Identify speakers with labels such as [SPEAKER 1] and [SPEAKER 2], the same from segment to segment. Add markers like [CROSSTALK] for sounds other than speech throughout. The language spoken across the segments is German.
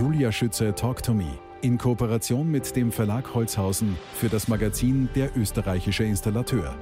[SPEAKER 1] Julia Schütze Talk to Me in Kooperation mit dem Verlag Holzhausen für das Magazin Der österreichische Installateur.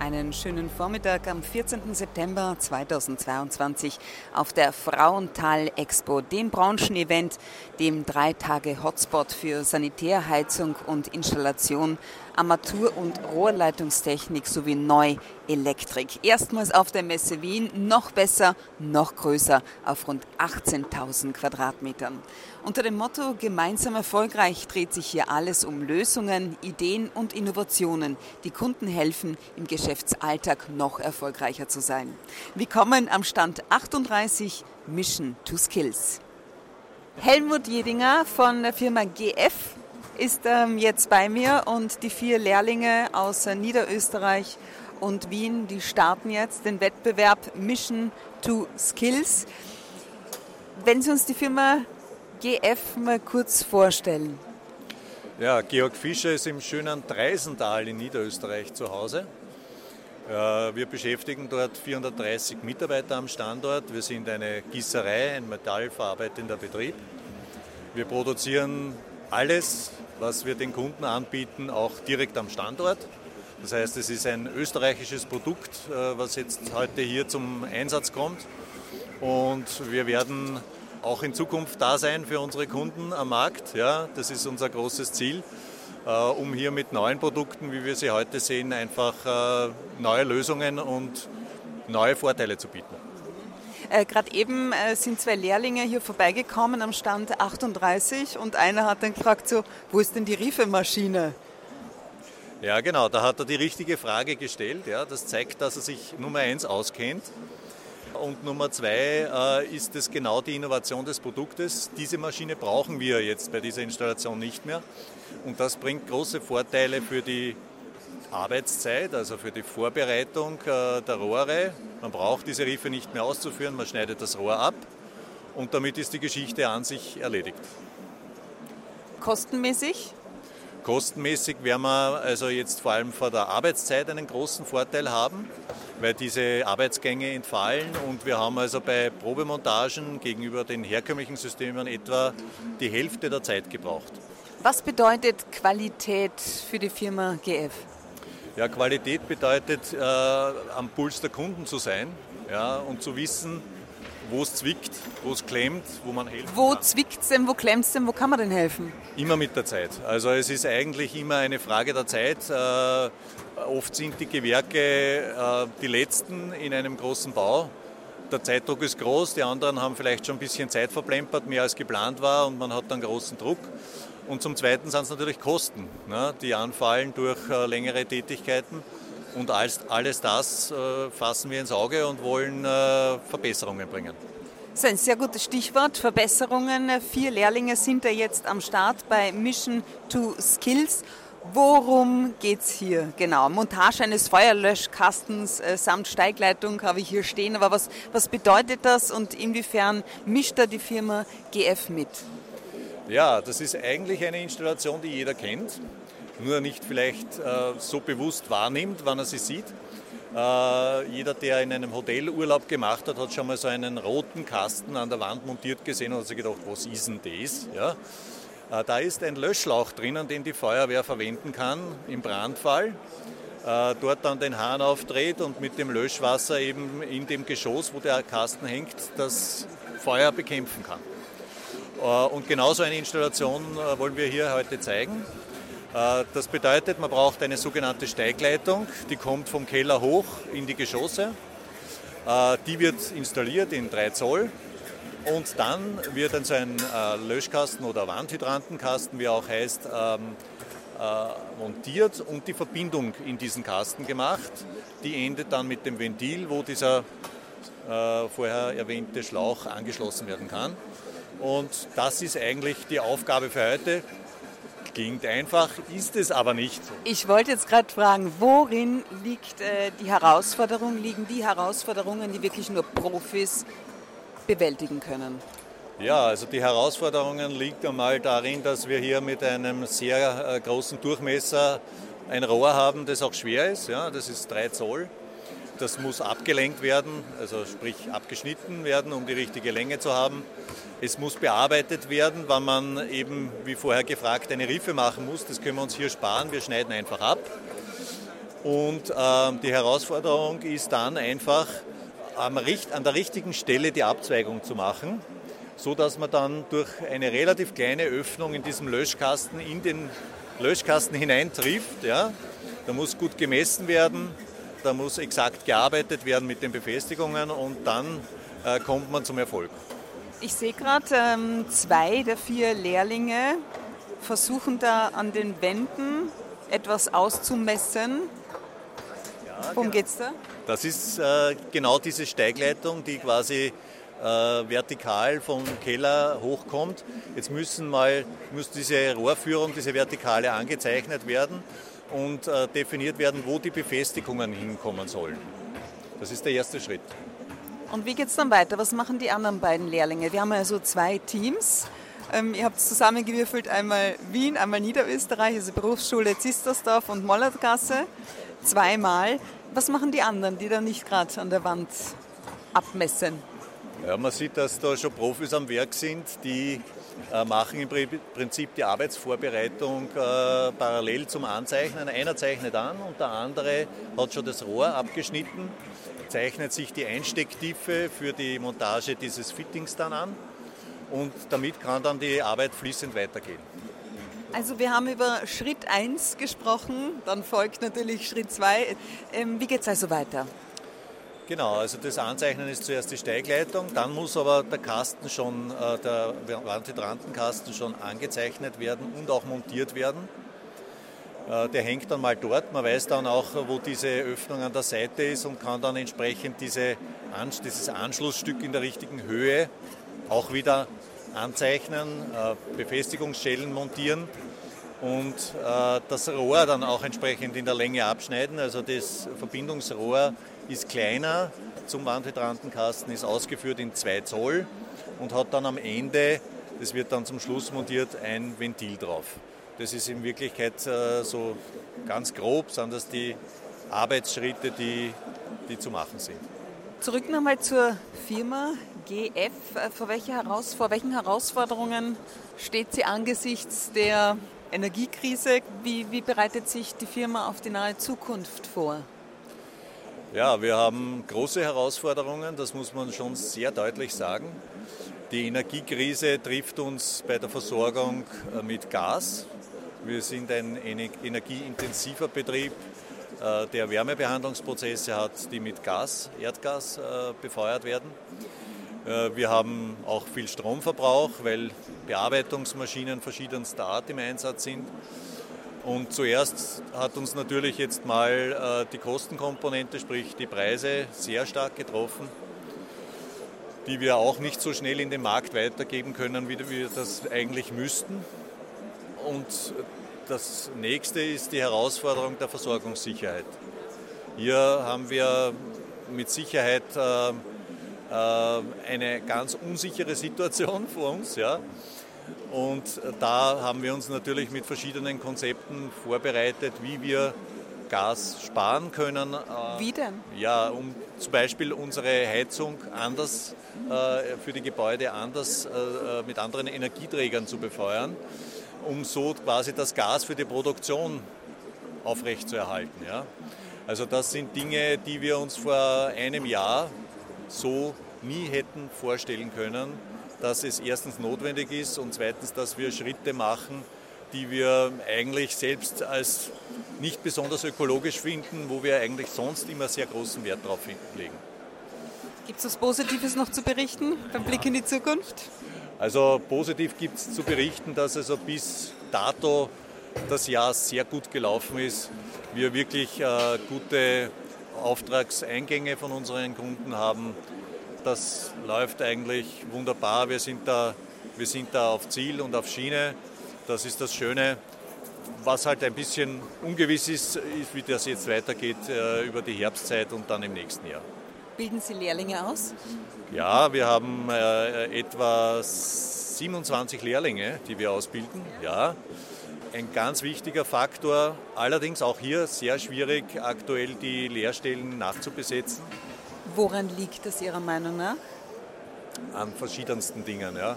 [SPEAKER 2] Einen schönen Vormittag am 14. September 2022 auf der Frauental Expo, dem Branchenevent, dem drei Tage Hotspot für Sanitärheizung und Installation Armatur- und Rohrleitungstechnik sowie Neuelektrik. Erstmals auf der Messe Wien, noch besser, noch größer, auf rund 18.000 Quadratmetern. Unter dem Motto Gemeinsam erfolgreich dreht sich hier alles um Lösungen, Ideen und Innovationen, die Kunden helfen, im Geschäftsalltag noch erfolgreicher zu sein. Willkommen am Stand 38 Mission to Skills. Helmut Jedinger von der Firma GF ist ähm, jetzt bei mir und die vier Lehrlinge aus äh, Niederösterreich und Wien, die starten jetzt den Wettbewerb Mission to Skills. Wenn Sie uns die Firma GF mal kurz vorstellen.
[SPEAKER 3] Ja, Georg Fischer ist im schönen Dreisental in Niederösterreich zu Hause. Wir beschäftigen dort 430 Mitarbeiter am Standort. Wir sind eine Gießerei, ein metallverarbeitender Betrieb. Wir produzieren alles, was wir den Kunden anbieten, auch direkt am Standort. Das heißt, es ist ein österreichisches Produkt, äh, was jetzt heute hier zum Einsatz kommt. Und wir werden auch in Zukunft da sein für unsere Kunden am Markt. Ja, das ist unser großes Ziel, äh, um hier mit neuen Produkten, wie wir sie heute sehen, einfach äh, neue Lösungen und neue Vorteile zu bieten.
[SPEAKER 2] Äh, Gerade eben äh, sind zwei Lehrlinge hier vorbeigekommen am Stand 38 und einer hat dann gefragt, so, wo ist denn die Riefemaschine?
[SPEAKER 3] Ja, genau, da hat er die richtige Frage gestellt. Ja, das zeigt, dass er sich Nummer eins auskennt. Und Nummer zwei äh, ist es genau die Innovation des Produktes. Diese Maschine brauchen wir jetzt bei dieser Installation nicht mehr. Und das bringt große Vorteile für die Arbeitszeit, also für die Vorbereitung äh, der Rohre. Man braucht diese Riffe nicht mehr auszuführen, man schneidet das Rohr ab und damit ist die Geschichte an sich erledigt.
[SPEAKER 2] Kostenmäßig?
[SPEAKER 3] Kostenmäßig werden wir also jetzt vor allem vor der Arbeitszeit einen großen Vorteil haben, weil diese Arbeitsgänge entfallen und wir haben also bei Probemontagen gegenüber den herkömmlichen Systemen etwa die Hälfte der Zeit gebraucht.
[SPEAKER 2] Was bedeutet Qualität für die Firma GF?
[SPEAKER 3] Ja, Qualität bedeutet, äh, am Puls der Kunden zu sein ja, und zu wissen, wo es zwickt, wo es klemmt, wo man helfen
[SPEAKER 2] Wo zwickt es denn, wo klemmt es denn, wo kann man denn helfen?
[SPEAKER 3] Immer mit der Zeit. Also es ist eigentlich immer eine Frage der Zeit. Äh, oft sind die Gewerke äh, die letzten in einem großen Bau. Der Zeitdruck ist groß, die anderen haben vielleicht schon ein bisschen Zeit verplempert, mehr als geplant war und man hat dann großen Druck. Und zum Zweiten sind es natürlich Kosten, ne, die anfallen durch äh, längere Tätigkeiten. Und alles, alles das äh, fassen wir ins Auge und wollen äh, Verbesserungen bringen.
[SPEAKER 2] Das ist ein sehr gutes Stichwort, Verbesserungen. Vier Lehrlinge sind da jetzt am Start bei Mission to Skills. Worum geht es hier genau? Montage eines Feuerlöschkastens äh, samt Steigleitung habe ich hier stehen. Aber was, was bedeutet das und inwiefern mischt da die Firma GF mit?
[SPEAKER 3] Ja, das ist eigentlich eine Installation, die jeder kennt, nur nicht vielleicht äh, so bewusst wahrnimmt, wann er sie sieht. Äh, jeder, der in einem Hotel Urlaub gemacht hat, hat schon mal so einen roten Kasten an der Wand montiert gesehen und hat sich gedacht, was ist denn das? Ja? Äh, da ist ein Löschschlauch drinnen, den die Feuerwehr verwenden kann im Brandfall. Äh, dort dann den Hahn aufdreht und mit dem Löschwasser eben in dem Geschoss, wo der Kasten hängt, das Feuer bekämpfen kann. Äh, und genauso eine Installation äh, wollen wir hier heute zeigen. Äh, das bedeutet, man braucht eine sogenannte Steigleitung, die kommt vom Keller hoch in die Geschosse. Die wird installiert in 3 Zoll und dann wird dann so ein Löschkasten oder Wandhydrantenkasten, wie er auch heißt, ähm, montiert und die Verbindung in diesen Kasten gemacht. Die endet dann mit dem Ventil, wo dieser vorher erwähnte Schlauch angeschlossen werden kann. Und das ist eigentlich die Aufgabe für heute. Klingt einfach, ist es aber nicht.
[SPEAKER 2] Ich wollte jetzt gerade fragen, worin liegt äh, die Herausforderung, liegen die Herausforderungen, die wirklich nur Profis bewältigen können?
[SPEAKER 3] Ja, also die Herausforderungen liegen einmal darin, dass wir hier mit einem sehr äh, großen Durchmesser ein Rohr haben, das auch schwer ist. Ja, das ist 3 Zoll. Das muss abgelenkt werden, also sprich abgeschnitten werden, um die richtige Länge zu haben. Es muss bearbeitet werden, wenn man eben, wie vorher gefragt, eine Riffe machen muss. Das können wir uns hier sparen. Wir schneiden einfach ab. Und äh, die Herausforderung ist dann einfach, an der richtigen Stelle die Abzweigung zu machen, so dass man dann durch eine relativ kleine Öffnung in diesem Löschkasten in den Löschkasten hineintrifft. Ja. Da muss gut gemessen werden, da muss exakt gearbeitet werden mit den Befestigungen und dann äh, kommt man zum Erfolg.
[SPEAKER 2] Ich sehe gerade, ähm, zwei der vier Lehrlinge versuchen da an den Wänden etwas auszumessen. Ja, Worum genau. es da?
[SPEAKER 3] Das ist äh, genau diese Steigleitung, die quasi äh, vertikal vom Keller hochkommt. Jetzt müssen mal, muss diese Rohrführung, diese Vertikale angezeichnet werden und äh, definiert werden, wo die Befestigungen hinkommen sollen. Das ist der erste Schritt.
[SPEAKER 2] Und wie geht es dann weiter? Was machen die anderen beiden Lehrlinge? Wir haben also zwei Teams. Ähm, ihr habt zusammengewürfelt einmal Wien, einmal Niederösterreich, also Berufsschule Zistersdorf und Mollertgasse. Zweimal. Was machen die anderen, die da nicht gerade an der Wand abmessen?
[SPEAKER 3] Ja, man sieht, dass da schon Profis am Werk sind, die machen im Prinzip die Arbeitsvorbereitung äh, parallel zum Anzeichnen. Einer zeichnet an und der andere hat schon das Rohr abgeschnitten zeichnet sich die Einstecktiefe für die Montage dieses Fittings dann an und damit kann dann die Arbeit fließend weitergehen.
[SPEAKER 2] Also wir haben über Schritt 1 gesprochen, dann folgt natürlich Schritt 2. Ähm, wie geht es also weiter?
[SPEAKER 3] Genau, also das Anzeichnen ist zuerst die Steigleitung, dann muss aber der Kasten schon, äh, der Wandhydrantenkasten schon angezeichnet werden und auch montiert werden. Äh, der hängt dann mal dort. Man weiß dann auch, wo diese Öffnung an der Seite ist und kann dann entsprechend diese, dieses Anschlussstück in der richtigen Höhe auch wieder anzeichnen, äh, Befestigungsschellen montieren und das Rohr dann auch entsprechend in der Länge abschneiden. Also das Verbindungsrohr ist kleiner zum Wandhydrantenkasten, ist ausgeführt in 2 Zoll und hat dann am Ende, das wird dann zum Schluss montiert, ein Ventil drauf. Das ist in Wirklichkeit äh, so ganz grob, sind das die Arbeitsschritte, die, die zu machen sind.
[SPEAKER 2] Zurück nochmal zur Firma GF. Äh, vor, Heraus vor welchen Herausforderungen steht sie angesichts der Energiekrise? Wie, wie bereitet sich die Firma auf die nahe Zukunft vor?
[SPEAKER 3] Ja, wir haben große Herausforderungen, das muss man schon sehr deutlich sagen. Die Energiekrise trifft uns bei der Versorgung äh, mit Gas. Wir sind ein energieintensiver Betrieb, äh, der Wärmebehandlungsprozesse hat, die mit Gas, Erdgas äh, befeuert werden. Wir haben auch viel Stromverbrauch, weil Bearbeitungsmaschinen verschiedenster Art im Einsatz sind. Und zuerst hat uns natürlich jetzt mal die Kostenkomponente, sprich die Preise, sehr stark getroffen, die wir auch nicht so schnell in den Markt weitergeben können, wie wir das eigentlich müssten. Und das nächste ist die Herausforderung der Versorgungssicherheit. Hier haben wir mit Sicherheit äh, äh, eine ganz unsichere Situation [LAUGHS] vor uns. Und da haben wir uns natürlich mit verschiedenen Konzepten vorbereitet, wie wir Gas sparen können. Äh,
[SPEAKER 2] wie denn?
[SPEAKER 3] Ja, um zum Beispiel unsere Heizung anders äh, für die Gebäude anders äh, mit anderen Energieträgern zu befeuern um so quasi das Gas für die Produktion aufrechtzuerhalten. Ja. Also das sind Dinge, die wir uns vor einem Jahr so nie hätten vorstellen können, dass es erstens notwendig ist und zweitens, dass wir Schritte machen, die wir eigentlich selbst als nicht besonders ökologisch finden, wo wir eigentlich sonst immer sehr großen Wert drauf legen.
[SPEAKER 2] Gibt es was Positives noch zu berichten beim Blick in die Zukunft?
[SPEAKER 3] Also positiv gibt es zu berichten, dass also bis dato das Jahr sehr gut gelaufen ist. Wir wirklich äh, gute Auftragseingänge von unseren Kunden haben. Das läuft eigentlich wunderbar. Wir sind da, wir sind da auf Ziel und auf Schiene. Das ist das Schöne. Was halt ein bisschen ungewiss ist, ist, wie das jetzt weitergeht äh, über die Herbstzeit und dann im nächsten Jahr.
[SPEAKER 2] Bilden Sie Lehrlinge aus?
[SPEAKER 3] Ja, wir haben äh, etwa 27 Lehrlinge, die wir ausbilden. Ja. ein ganz wichtiger Faktor. Allerdings auch hier sehr schwierig, aktuell die Lehrstellen nachzubesetzen.
[SPEAKER 2] Woran liegt das Ihrer Meinung nach?
[SPEAKER 3] An verschiedensten Dingen. Ja.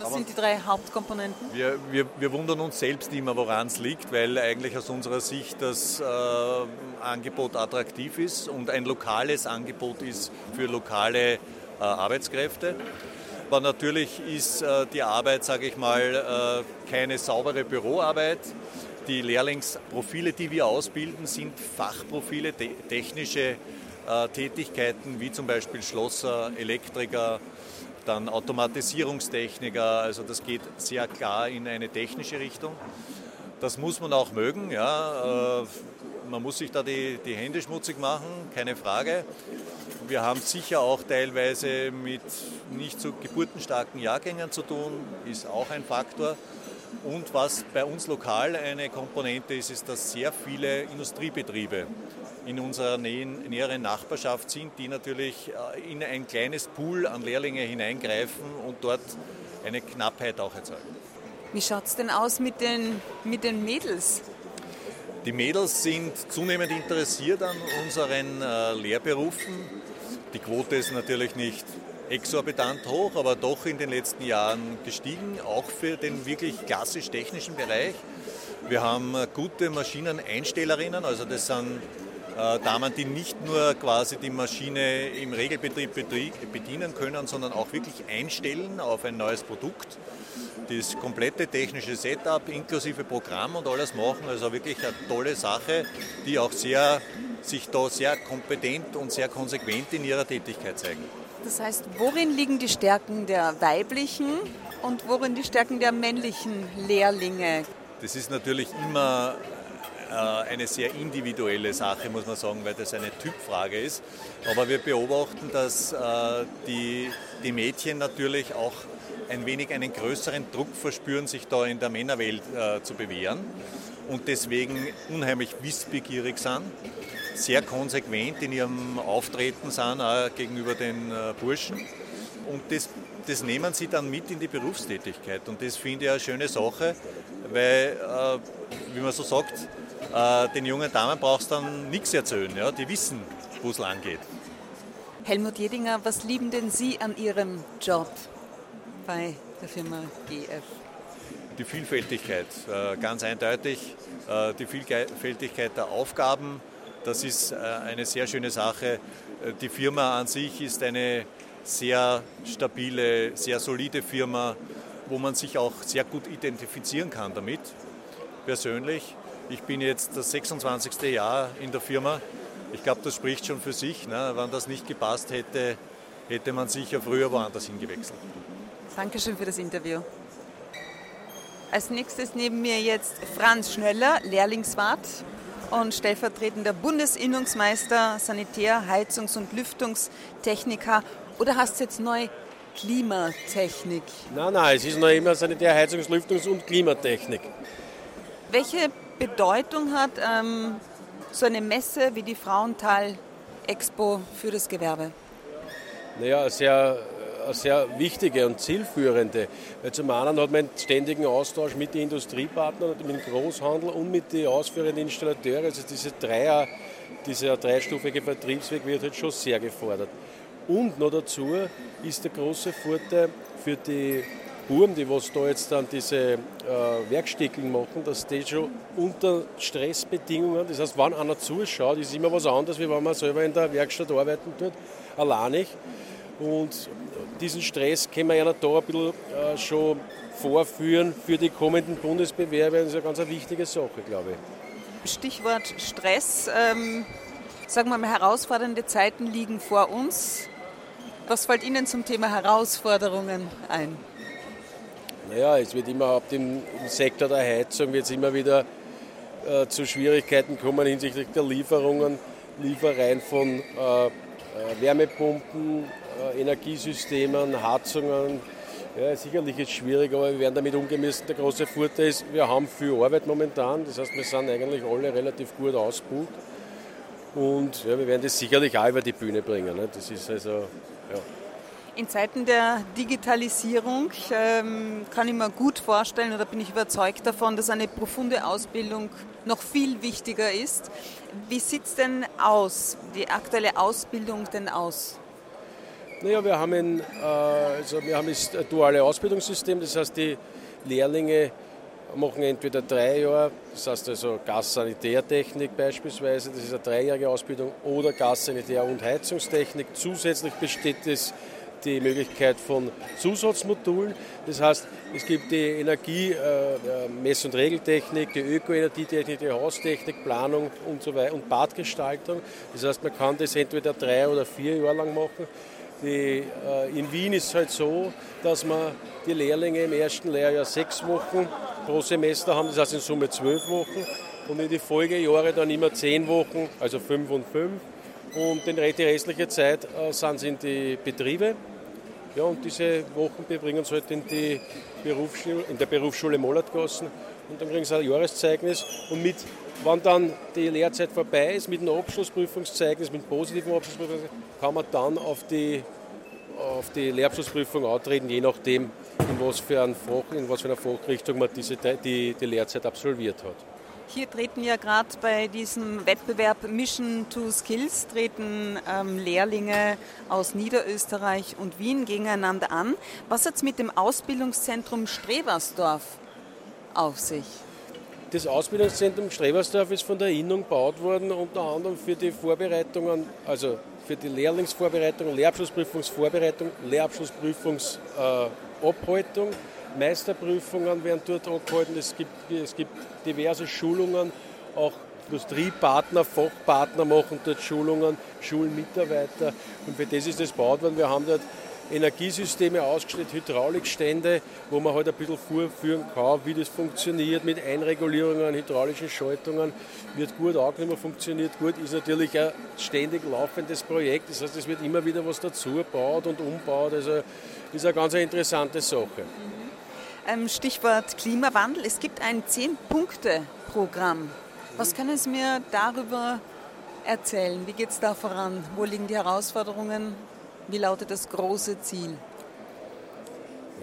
[SPEAKER 2] Was sind die drei Hauptkomponenten?
[SPEAKER 3] Wir, wir, wir wundern uns selbst immer, woran es liegt, weil eigentlich aus unserer Sicht das äh, Angebot attraktiv ist und ein lokales Angebot ist für lokale äh, Arbeitskräfte. Aber natürlich ist äh, die Arbeit, sage ich mal, äh, keine saubere Büroarbeit. Die Lehrlingsprofile, die wir ausbilden, sind Fachprofile, te technische äh, Tätigkeiten wie zum Beispiel Schlosser, Elektriker, dann Automatisierungstechniker, also das geht sehr klar in eine technische Richtung. Das muss man auch mögen, ja. Äh, man muss sich da die, die Hände schmutzig machen, keine Frage. Wir haben sicher auch teilweise mit nicht so geburtenstarken Jahrgängern zu tun, ist auch ein Faktor. Und was bei uns lokal eine Komponente ist, ist, dass sehr viele Industriebetriebe in unserer näheren Nachbarschaft sind, die natürlich äh, in ein kleines Pool an Lehrlinge hineingreifen und dort eine Knappheit auch erzeugen.
[SPEAKER 2] Wie schaut es denn aus mit den, mit den Mädels?
[SPEAKER 3] Die Mädels sind zunehmend interessiert an unseren äh, Lehrberufen. Die Quote ist natürlich nicht exorbitant hoch, aber doch in den letzten Jahren gestiegen, auch für den wirklich klassisch technischen Bereich. Wir haben äh, gute Maschineneinstellerinnen, also das sind Damen, die nicht nur quasi die Maschine im Regelbetrieb bedienen können, sondern auch wirklich einstellen auf ein neues Produkt. Das komplette technische Setup inklusive Programm und alles machen, also wirklich eine tolle Sache, die auch sehr, sich da sehr kompetent und sehr konsequent in ihrer Tätigkeit zeigen.
[SPEAKER 2] Das heißt, worin liegen die Stärken der weiblichen und worin die Stärken der männlichen Lehrlinge?
[SPEAKER 3] Das ist natürlich immer äh, eine sehr individuelle Sache, muss man sagen, weil das eine Typfrage ist. Aber wir beobachten, dass äh, die, die Mädchen natürlich auch ein wenig einen größeren Druck verspüren, sich da in der Männerwelt äh, zu bewähren und deswegen unheimlich wissbegierig sind, sehr konsequent in ihrem Auftreten sind auch gegenüber den Burschen und das, das nehmen sie dann mit in die Berufstätigkeit und das finde ich eine schöne Sache, weil, wie man so sagt, äh, den jungen Damen brauchst du dann nichts erzählen. Ja? Die wissen, wo es lang geht.
[SPEAKER 2] Helmut Jedinger, was lieben denn Sie an Ihrem Job bei der Firma GF?
[SPEAKER 3] Die Vielfältigkeit, äh, ganz eindeutig. Äh, die Vielfältigkeit der Aufgaben, das ist äh, eine sehr schöne Sache. Äh, die Firma an sich ist eine sehr stabile, sehr solide Firma, wo man sich auch sehr gut identifizieren kann damit, persönlich. Ich bin jetzt das 26. Jahr in der Firma. Ich glaube, das spricht schon für sich. Ne? Wenn das nicht gepasst hätte, hätte man sicher früher woanders hingewechselt.
[SPEAKER 2] Dankeschön für das Interview. Als nächstes neben mir jetzt Franz Schnöller, Lehrlingswart und stellvertretender Bundesinnungsmeister, Sanitär-, Heizungs- und Lüftungstechniker. Oder hast du jetzt neu Klimatechnik?
[SPEAKER 4] Nein, nein, es ist noch immer Sanitär-, Heizungs-, Lüftungs- und Klimatechnik.
[SPEAKER 2] Welche Bedeutung hat ähm, so eine Messe wie die Frauental Expo für das Gewerbe?
[SPEAKER 4] Naja, sehr, sehr wichtige und zielführende. Weil zum einen hat man einen ständigen Austausch mit den Industriepartnern, mit dem Großhandel und mit den ausführenden Installateuren. Also diese Dreier, dieser dreistufige Vertriebsweg wird halt schon sehr gefordert. Und noch dazu ist der große Vorteil für die Buben, die was da jetzt dann diese äh, Werkstickeln machen, dass die schon unter Stressbedingungen, das heißt, wenn einer zuschaut, ist immer was anderes, wie wenn man selber in der Werkstatt arbeiten tut, alleinig. Und diesen Stress können wir ja da ein bisschen äh, schon vorführen für die kommenden Bundesbewerbe. Das ist eine ganz eine wichtige Sache, glaube
[SPEAKER 2] ich. Stichwort Stress. Ähm, sagen wir mal, herausfordernde Zeiten liegen vor uns. Was fällt Ihnen zum Thema Herausforderungen ein?
[SPEAKER 4] Naja, es wird immer, im, im Sektor der Heizung wird es immer wieder äh, zu Schwierigkeiten kommen hinsichtlich der Lieferungen, Liefereien von äh, äh Wärmepumpen, äh, Energiesystemen, Heizungen. Ja, sicherlich ist es schwierig, aber wir werden damit umgehen müssen. Der große Vorteil ist, wir haben viel Arbeit momentan. Das heißt, wir sind eigentlich alle relativ gut ausgebucht. Und ja, wir werden das sicherlich auch über die Bühne bringen. Ne? Das ist also, ja.
[SPEAKER 2] In Zeiten der Digitalisierung ähm, kann ich mir gut vorstellen oder bin ich überzeugt davon, dass eine profunde Ausbildung noch viel wichtiger ist. Wie sieht es denn aus, die aktuelle Ausbildung denn aus?
[SPEAKER 4] Naja, wir haben ein, äh, also wir haben das duale Ausbildungssystem, das heißt, die Lehrlinge machen entweder drei Jahre, das heißt also Gassanitärtechnik beispielsweise, das ist eine dreijährige Ausbildung, oder Gassanitär- und Heizungstechnik. Zusätzlich besteht es die Möglichkeit von Zusatzmodulen. Das heißt, es gibt die Energie-, äh, Mess- und Regeltechnik, die Ökoenergietechnik, die Haustechnik, Planung und so weiter und Badgestaltung. Das heißt, man kann das entweder drei oder vier Jahre lang machen. Die, äh, in Wien ist es halt so, dass man die Lehrlinge im ersten Lehrjahr sechs Wochen pro Semester haben, das heißt in Summe zwölf Wochen und in die Folgejahre dann immer zehn Wochen, also fünf und fünf. Und die restliche Zeit äh, sind sie in die Betriebe. Ja, und diese Wochen bebringen sie halt in, die Berufsschule, in der Berufsschule Mollertgassen und dann kriegen sie ein Jahreszeugnis und mit, wenn dann die Lehrzeit vorbei ist, mit einem Abschlussprüfungszeugnis, mit einem positiven Abschlussprüfungszeugnis, kann man dann auf die, auf die Lehrabschlussprüfung antreten, je nachdem, in was für, ein Fach, in was für einer Fachrichtung man diese, die, die Lehrzeit absolviert hat.
[SPEAKER 2] Hier treten ja gerade bei diesem Wettbewerb Mission to Skills treten ähm, Lehrlinge aus Niederösterreich und Wien gegeneinander an. Was hat es mit dem Ausbildungszentrum Strebersdorf auf sich?
[SPEAKER 4] Das Ausbildungszentrum Strebersdorf ist von der Innung gebaut worden, unter anderem für die Vorbereitungen, also für die Lehrlingsvorbereitung, Lehrabschlussprüfungsvorbereitung, Lehrabschlussprüfungsabhaltung. Äh, Meisterprüfungen werden dort angehalten. Es gibt, es gibt diverse Schulungen, auch Industriepartner, Fachpartner machen dort Schulungen, Schulmitarbeiter. Und für das ist das gebaut worden. Wir haben dort Energiesysteme ausgestellt, Hydraulikstände, wo man halt ein bisschen vorführen kann, wie das funktioniert mit Einregulierungen, hydraulischen Schaltungen. Wird gut angenommen, funktioniert gut, ist natürlich ein ständig laufendes Projekt. Das heißt, es wird immer wieder was dazu gebaut und umbaut. Also ist eine ganz interessante Sache.
[SPEAKER 2] Ähm, Stichwort Klimawandel. Es gibt ein Zehn-Punkte-Programm. Was können Sie mir darüber erzählen? Wie geht es da voran? Wo liegen die Herausforderungen? Wie lautet das große Ziel?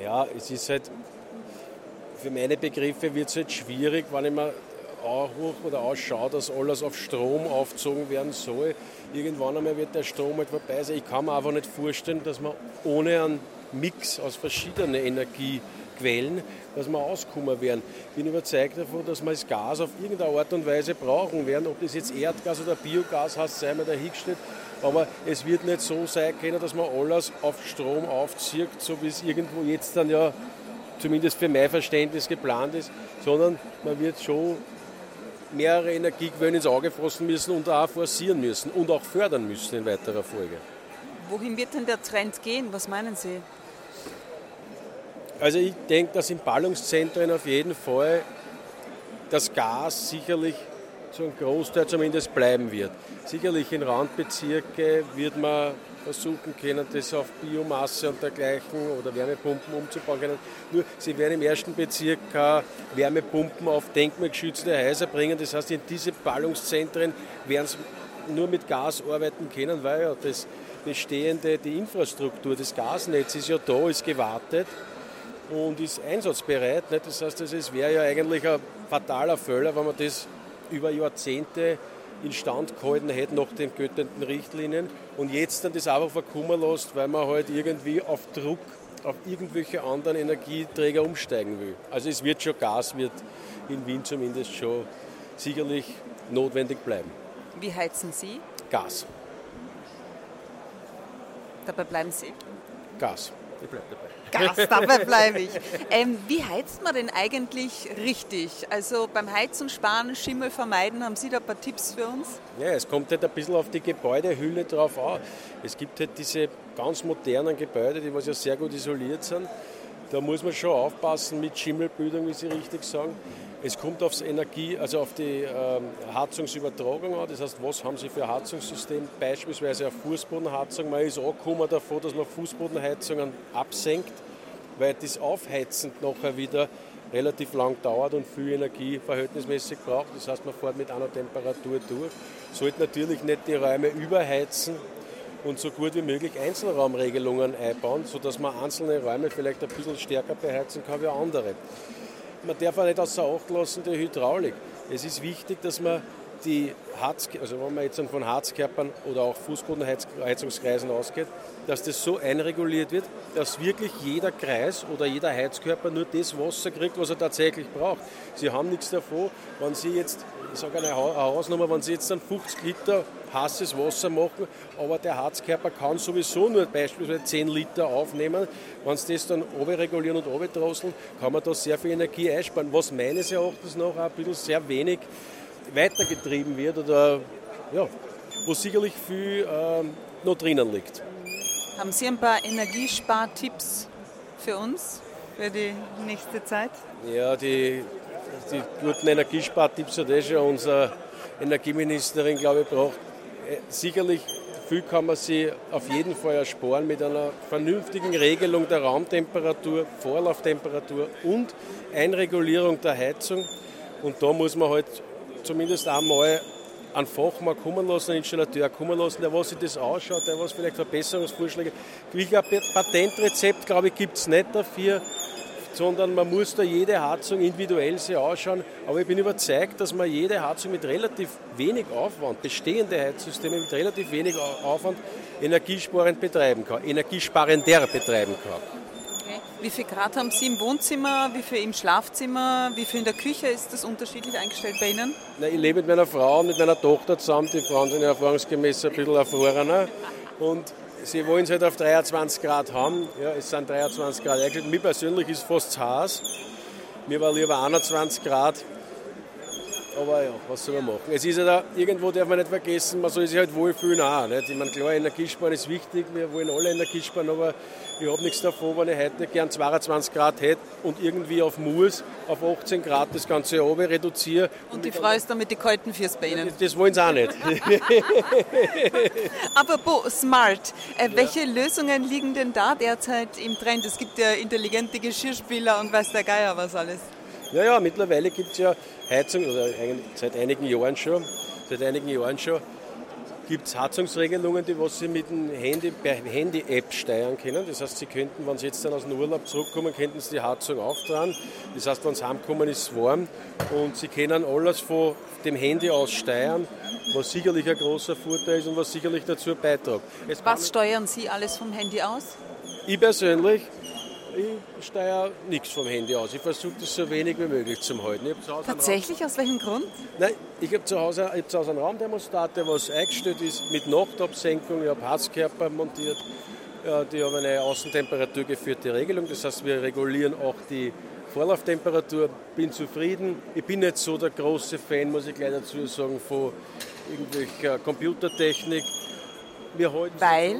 [SPEAKER 4] Ja, es ist halt, für meine Begriffe wird es halt schwierig, wenn ich mir anrufe oder ausschaue, dass alles auf Strom aufgezogen werden soll. Irgendwann einmal wird der Strom halt vorbei sein. Ich kann mir einfach nicht vorstellen, dass man ohne einen Mix aus verschiedenen Energiequellen, dass wir auskommen werden. Ich bin überzeugt davon, dass wir das Gas auf irgendeine Art und Weise brauchen werden. Ob das jetzt Erdgas oder Biogas heißt, sei mir dahingestellt. Aber es wird nicht so sein können, dass man alles auf Strom aufzieht, so wie es irgendwo jetzt dann ja zumindest für mein Verständnis geplant ist, sondern man wird schon mehrere Energiequellen ins Auge fassen müssen und auch forcieren müssen und auch fördern müssen in weiterer Folge.
[SPEAKER 2] Wohin wird denn der Trend gehen? Was meinen Sie?
[SPEAKER 4] Also ich denke, dass in Ballungszentren auf jeden Fall das Gas sicherlich zu einem Großteil zumindest bleiben wird. Sicherlich in Randbezirke wird man versuchen können, das auf Biomasse und dergleichen oder Wärmepumpen umzubauen können. Nur, sie werden im ersten Bezirk Wärmepumpen auf denkmalgeschützte Häuser bringen. Das heißt, in diese Ballungszentren werden sie nur mit Gas arbeiten können, weil ja das bestehende, die Infrastruktur, das Gasnetz ist ja da, ist gewartet und ist einsatzbereit. Das heißt, es wäre ja eigentlich ein fataler Fehler, wenn man das über Jahrzehnte instand gehalten hätte nach den göttenden Richtlinien und jetzt dann das einfach verkummer lässt, weil man halt irgendwie auf Druck auf irgendwelche anderen Energieträger umsteigen will. Also es wird schon Gas, wird in Wien zumindest schon sicherlich notwendig bleiben.
[SPEAKER 2] Wie heizen Sie?
[SPEAKER 4] Gas.
[SPEAKER 2] Dabei bleiben Sie?
[SPEAKER 4] Gas. Ich bleibe dabei.
[SPEAKER 2] Gas, dabei bleibe ich. Ähm, wie heizt man denn eigentlich richtig? Also beim Heizen sparen, Schimmel vermeiden, haben Sie da ein paar Tipps für uns?
[SPEAKER 4] Ja, es kommt halt ein bisschen auf die Gebäudehülle drauf an. Es gibt halt diese ganz modernen Gebäude, die was ja sehr gut isoliert sind. Da muss man schon aufpassen mit Schimmelbildung, wie Sie richtig sagen. Es kommt aufs Energie, also auf die ähm, Heizungsübertragung an. Das heißt, was haben Sie für ein Heizungssystem? Beispielsweise eine Fußbodenheizung. Man ist angekommen davon, dass man Fußbodenheizungen absenkt, weil das Aufheizen nachher wieder relativ lang dauert und viel Energie verhältnismäßig braucht. Das heißt, man fährt mit einer Temperatur durch. Sollte natürlich nicht die Räume überheizen und so gut wie möglich Einzelraumregelungen einbauen, sodass man einzelne Räume vielleicht ein bisschen stärker beheizen kann wie andere. Man darf auch nicht außer Acht lassen die Hydraulik. Es ist wichtig, dass man die Harz, also wenn man jetzt von Harzkörpern oder auch Fußbodenheizungskreisen ausgeht, dass das so einreguliert wird, dass wirklich jeder Kreis oder jeder Heizkörper nur das Wasser kriegt, was er tatsächlich braucht. Sie haben nichts davon, wenn Sie jetzt, ich sage eine Hausnummer, wenn Sie jetzt dann 50 Liter heißes Wasser machen, aber der Heizkörper kann sowieso nur beispielsweise 10 Liter aufnehmen. Wenn Sie das dann regulieren und drosseln, kann man da sehr viel Energie einsparen, was meines Erachtens noch ein bisschen sehr wenig weitergetrieben wird oder ja, wo sicherlich viel äh, noch drinnen liegt.
[SPEAKER 2] Haben Sie ein paar Energiespartipps für uns für die nächste Zeit?
[SPEAKER 4] Ja, die, die guten Energiespartipps hat eh schon unsere Energieministerin, glaube ich, braucht. Äh, sicherlich viel kann man sich auf jeden Fall ersparen mit einer vernünftigen Regelung der Raumtemperatur, Vorlauftemperatur und Einregulierung der Heizung. Und da muss man halt zumindest einmal einen Fachmann kommen lassen, einen Installateur kommen lassen, der was sich das ausschaut, der was vielleicht Verbesserungsvorschläge. Wie ein Patentrezept, glaube ich, gibt es nicht dafür, sondern man muss da jede Heizung individuell sich ausschauen. Aber ich bin überzeugt, dass man jede Heizung mit relativ wenig Aufwand, bestehende Heizsysteme mit relativ wenig Aufwand energiesparend betreiben kann, energiesparender betreiben kann.
[SPEAKER 2] Wie viel Grad haben Sie im Wohnzimmer, wie viel im Schlafzimmer, wie viel in der Küche? Ist das unterschiedlich eingestellt bei Ihnen?
[SPEAKER 4] Na, ich lebe mit meiner Frau und mit meiner Tochter zusammen. Die Frauen sind ja erfahrungsgemäß ein bisschen erfrorener. Und sie wollen es halt auf 23 Grad haben. Ja, es sind 23 Grad. Mir persönlich ist fast zu heiß. Mir war lieber 21 Grad. Aber ja, was soll man machen? Es ist ja da, irgendwo darf man nicht vergessen, man soll sich halt wohlfühlen auch. Nicht? Ich meine, klar, Energiesparen ist wichtig, wir wollen alle Energiesparen, aber ich habe nichts davon, wenn ich heute nicht gern 22 Grad hätte und irgendwie auf Murs auf 18 Grad das ganze Jahr reduziere.
[SPEAKER 2] Und die Frau ist damit die kalten Füße bei Ihnen?
[SPEAKER 4] Das, wollen sie auch nicht. [LAUGHS]
[SPEAKER 2] Aber Bo, smart. Äh, ja. Welche Lösungen liegen denn da derzeit im Trend? Es gibt ja intelligente Geschirrspüler und weiß der Geier was alles.
[SPEAKER 4] Ja, ja, mittlerweile gibt es ja Heizung, oder seit einigen Jahren schon, seit einigen Jahren schon, gibt es Heizungsregelungen, die was Sie mit dem Handy per Handy-App steuern können. Das heißt, Sie könnten, wenn Sie jetzt dann aus dem Urlaub zurückkommen, könnten Sie die Heizung auftragen. Das heißt, wenn Sie heimkommen, ist es warm und Sie können alles von dem Handy aus steuern, was sicherlich ein großer Vorteil ist und was sicherlich dazu beiträgt.
[SPEAKER 2] was steuern Sie alles vom Handy aus?
[SPEAKER 4] Ich persönlich ich steuere nichts vom Handy aus. Ich versuche das so wenig wie möglich zu halten.
[SPEAKER 2] Tatsächlich? Aus welchem Grund?
[SPEAKER 4] Nein, ich habe zu, Hause, hab zu Hause einen Raumthermostat, der was eingestellt ist mit Nachtabsenkung. Ich habe Heizkörper montiert. Die haben eine Außentemperatur geführte Regelung. Das heißt, wir regulieren auch die Vorlauftemperatur. Bin zufrieden. Ich bin nicht so der große Fan, muss ich gleich dazu sagen, von irgendwelcher Computertechnik.
[SPEAKER 2] Wir halten Weil?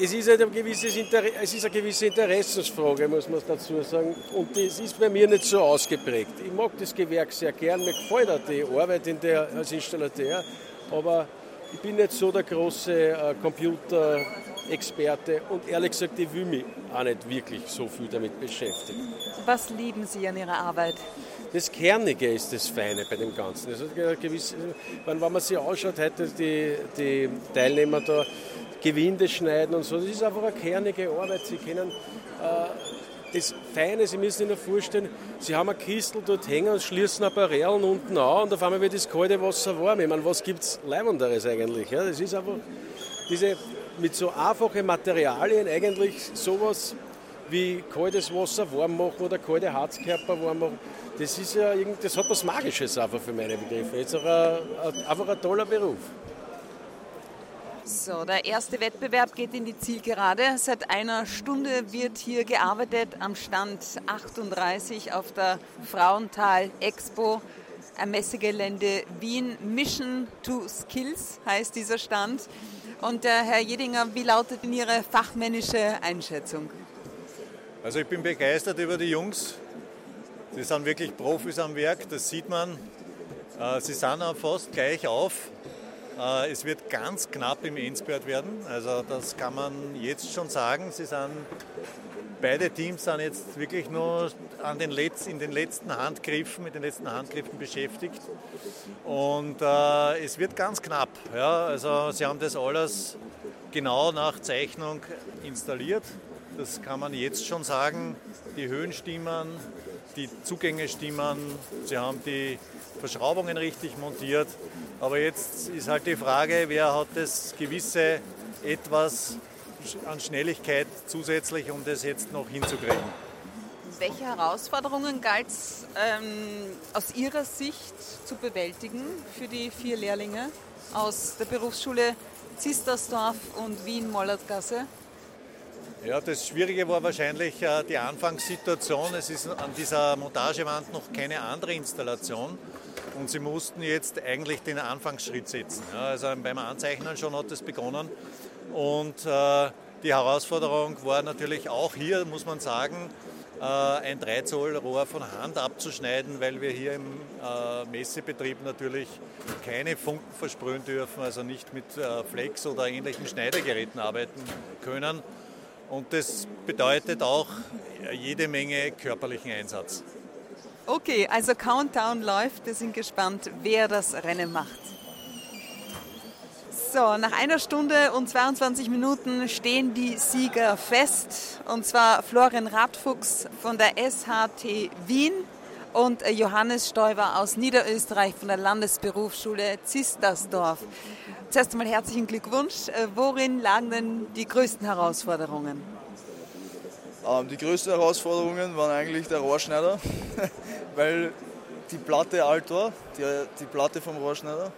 [SPEAKER 4] Es ist, halt ein gewisses es ist eine gewisse Interessensfrage, muss man dazu sagen. Und das ist bei mir nicht so ausgeprägt. Ich mag das Gewerk sehr gern, mir gefällt auch die Arbeit in der, als Installateur, aber ich bin nicht so der große äh, Computerexperte und ehrlich gesagt, ich will mich auch nicht wirklich so viel damit beschäftigen.
[SPEAKER 2] Was lieben Sie an Ihrer Arbeit?
[SPEAKER 4] Das Kernige ist das Feine bei dem Ganzen. Also gewisse, wenn man sich anschaut, heute die, die Teilnehmer da, Gewinde schneiden und so. Das ist einfach eine kernige Arbeit. Sie können äh, das Feine, Sie müssen sich nur vorstellen, Sie haben eine Kistel dort hängen und schließen ein paar Rälen unten an und auf einmal wird das kalte Wasser warm. Ich meine, was gibt es Leibenderes eigentlich? Ja? Das ist einfach diese, mit so einfachen Materialien eigentlich sowas wie kaltes Wasser warm machen oder kalte Herzkörper warm machen. Das ist ja irgend, das hat was Magisches einfach für meine Begriffe. Das ist auch ein, einfach ein toller Beruf.
[SPEAKER 2] So, der erste Wettbewerb geht in die Zielgerade. Seit einer Stunde wird hier gearbeitet am Stand 38 auf der Frauental Expo am Messegelände Wien. Mission to Skills heißt dieser Stand. Und äh, Herr Jedinger, wie lautet denn Ihre fachmännische Einschätzung?
[SPEAKER 3] Also ich bin begeistert über die Jungs. Sie sind wirklich Profis am Werk, das sieht man. Äh, sie sind auch fast gleich auf. Äh, es wird ganz knapp im Endspurt werden, also das kann man jetzt schon sagen. Sie sind beide Teams sind jetzt wirklich nur an den Letz-, in den letzten Handgriffen, mit den letzten Handgriffen beschäftigt. Und äh, es wird ganz knapp. Ja? Also sie haben das alles genau nach Zeichnung installiert. Das kann man jetzt schon sagen. Die Höhen stimmen, die Zugänge stimmen, sie haben die Verschraubungen richtig montiert. Aber jetzt ist halt die Frage, wer hat das gewisse etwas an Schnelligkeit zusätzlich, um das jetzt noch hinzukriegen.
[SPEAKER 2] Welche Herausforderungen galt es ähm, aus Ihrer Sicht zu bewältigen für die vier Lehrlinge aus der Berufsschule Zistersdorf und Wien-Mollertgasse?
[SPEAKER 3] Ja, das Schwierige war wahrscheinlich äh, die Anfangssituation. Es ist an dieser Montagewand noch keine andere Installation und sie mussten jetzt eigentlich den Anfangsschritt setzen. Ja, also beim Anzeichnen schon hat es begonnen und äh, die Herausforderung war natürlich auch hier, muss man sagen, äh, ein 3 Zoll Rohr von Hand abzuschneiden, weil wir hier im äh, Messebetrieb natürlich keine Funken versprühen dürfen, also nicht mit äh, Flex oder ähnlichen Schneidegeräten arbeiten können. Und das bedeutet auch jede Menge körperlichen Einsatz.
[SPEAKER 2] Okay, also Countdown läuft. Wir sind gespannt, wer das Rennen macht. So, nach einer Stunde und 22 Minuten stehen die Sieger fest. Und zwar Florian Radfuchs von der SHT Wien und Johannes Stoiber aus Niederösterreich von der Landesberufsschule Zistersdorf. Zuerst einmal herzlichen Glückwunsch. Äh, worin lagen denn die größten Herausforderungen?
[SPEAKER 5] Ähm, die größten Herausforderungen waren eigentlich der Rohrschneider, [LAUGHS] weil die Platte alt war, die, die Platte vom Rohrschneider.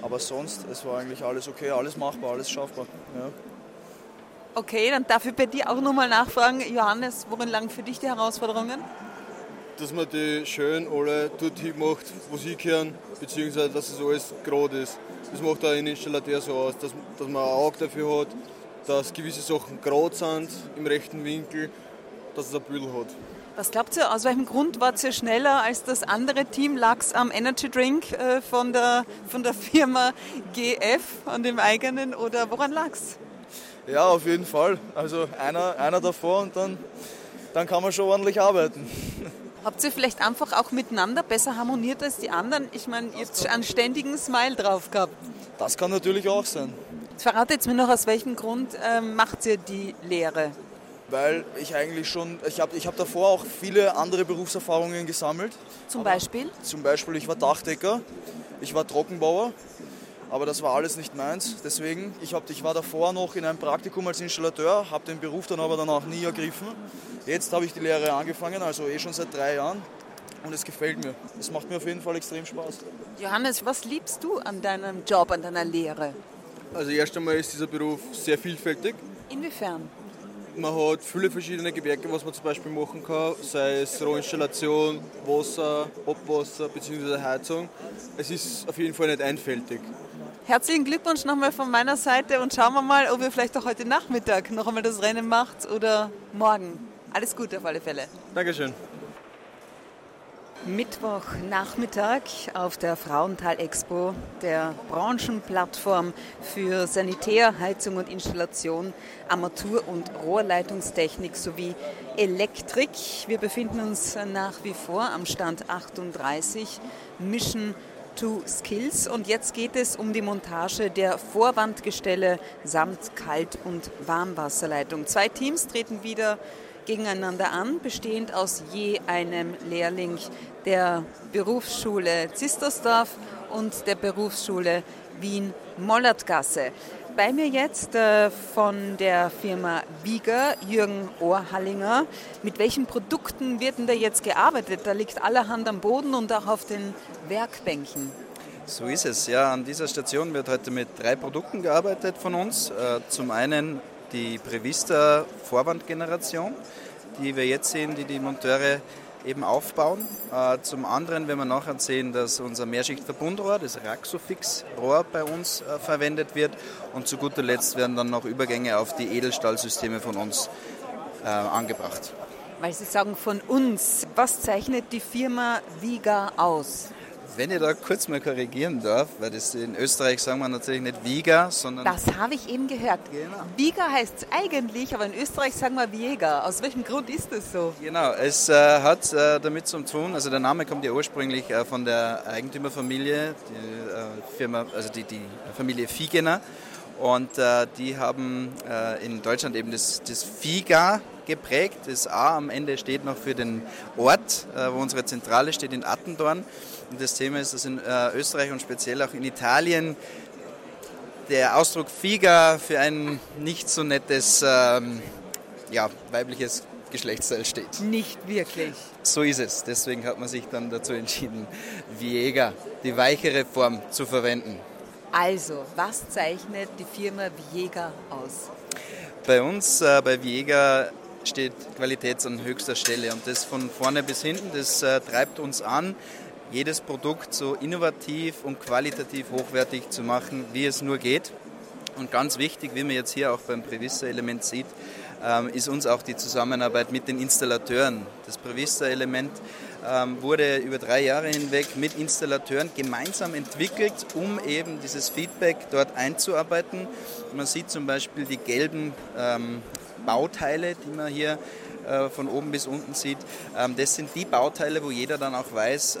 [SPEAKER 5] Aber sonst, es war eigentlich alles okay, alles machbar, alles schaffbar. Ja.
[SPEAKER 2] Okay, dann darf ich bei dir auch nochmal nachfragen, Johannes, worin lagen für dich die Herausforderungen?
[SPEAKER 6] Dass man die schön alle dort macht, wo sie gehören, beziehungsweise dass es alles gerade ist. Das macht auch ein Installateur so aus, dass, dass man ein Auge dafür hat, dass gewisse Sachen gerade sind, im rechten Winkel, dass es ein Büdel hat.
[SPEAKER 2] Was glaubt ihr, aus welchem Grund war ihr schneller als das andere Team? Lag es am Energy Drink äh, von, der, von der Firma GF, an dem eigenen, oder woran lag es?
[SPEAKER 5] Ja, auf jeden Fall. Also einer, einer davor und dann, dann kann man schon ordentlich arbeiten.
[SPEAKER 2] Habt ihr vielleicht einfach auch miteinander besser harmoniert als die anderen? Ich meine, ihr habt einen ständigen Smile drauf gehabt.
[SPEAKER 5] Das kann natürlich auch sein.
[SPEAKER 2] Verratet mir noch, aus welchem Grund ähm, macht ihr die Lehre?
[SPEAKER 5] Weil ich eigentlich schon, ich habe ich hab davor auch viele andere Berufserfahrungen gesammelt.
[SPEAKER 2] Zum Beispiel?
[SPEAKER 5] Zum Beispiel, ich war Dachdecker, ich war Trockenbauer, aber das war alles nicht meins. Deswegen, ich, hab, ich war davor noch in einem Praktikum als Installateur, habe den Beruf dann aber danach nie ergriffen. Jetzt habe ich die Lehre angefangen, also eh schon seit drei Jahren. Und es gefällt mir. Es macht mir auf jeden Fall extrem Spaß.
[SPEAKER 2] Johannes, was liebst du an deinem Job, an deiner Lehre?
[SPEAKER 6] Also erst einmal ist dieser Beruf sehr vielfältig.
[SPEAKER 2] Inwiefern?
[SPEAKER 6] Man hat viele verschiedene Gewerke, was man zum Beispiel machen kann, sei es Rohinstallation, Wasser, Abwasser bzw. Heizung. Es ist auf jeden Fall nicht einfältig.
[SPEAKER 2] Herzlichen Glückwunsch nochmal von meiner Seite und schauen wir mal, ob ihr vielleicht auch heute Nachmittag noch einmal das Rennen macht oder morgen. Alles Gute auf alle Fälle.
[SPEAKER 6] Dankeschön.
[SPEAKER 2] Mittwochnachmittag auf der Frauenthal Expo, der Branchenplattform für Sanitär, Heizung und Installation, Armatur- und Rohrleitungstechnik sowie Elektrik. Wir befinden uns nach wie vor am Stand 38 Mission to Skills und jetzt geht es um die Montage der Vorwandgestelle samt Kalt- und Warmwasserleitung. Zwei Teams treten wieder gegeneinander an, bestehend aus je einem Lehrling der Berufsschule Zistersdorf und der Berufsschule Wien-Mollertgasse. Bei mir jetzt äh, von der Firma Wieger, Jürgen Ohrhallinger. Mit welchen Produkten wird denn da jetzt gearbeitet? Da liegt allerhand am Boden und auch auf den Werkbänken.
[SPEAKER 7] So ist es. Ja, an dieser Station wird heute mit drei Produkten gearbeitet von uns. Äh, zum einen die Prevista Vorwandgeneration, die wir jetzt sehen, die die Monteure eben aufbauen. Äh, zum anderen, wenn wir nachher sehen, dass unser Mehrschichtverbundrohr, das Raxofix-Rohr bei uns äh, verwendet wird. Und zu guter Letzt werden dann noch Übergänge auf die Edelstahlsysteme von uns äh, angebracht.
[SPEAKER 2] Weil Sie sagen von uns, was zeichnet die Firma Viga aus?
[SPEAKER 7] Wenn ich da kurz mal korrigieren darf, weil das in Österreich sagen wir natürlich nicht Viga, sondern.
[SPEAKER 2] Das habe ich eben gehört. Genau. Viga heißt es eigentlich, aber in Österreich sagen wir Viega. Aus welchem Grund ist das so?
[SPEAKER 7] Genau, es äh, hat äh, damit zu tun, also der Name kommt ja ursprünglich äh, von der Eigentümerfamilie, die äh, Firma, also die, die Familie Fiegener. Und äh, die haben äh, in Deutschland eben das, das FIGA geprägt. Das A am Ende steht noch für den Ort, wo unsere Zentrale steht in Attendorn. Und das Thema ist, dass in äh, Österreich und speziell auch in Italien der Ausdruck Figa für ein nicht so nettes ähm, ja, weibliches Geschlechtsteil steht.
[SPEAKER 2] Nicht wirklich.
[SPEAKER 7] So ist es. Deswegen hat man sich dann dazu entschieden, Viega, die weichere Form zu verwenden.
[SPEAKER 2] Also, was zeichnet die Firma Viega aus?
[SPEAKER 7] Bei uns, äh, bei Viega, steht Qualität an höchster Stelle und das von vorne bis hinten, das äh, treibt uns an jedes Produkt so innovativ und qualitativ hochwertig zu machen, wie es nur geht. Und ganz wichtig, wie man jetzt hier auch beim Prevista-Element sieht, ähm, ist uns auch die Zusammenarbeit mit den Installateuren. Das Prevista-Element ähm, wurde über drei Jahre hinweg mit Installateuren gemeinsam entwickelt, um eben dieses Feedback dort einzuarbeiten. Man sieht zum Beispiel die gelben ähm, Bauteile, die man hier äh, von oben bis unten sieht. das sind die Bauteile, wo jeder dann auch weiß,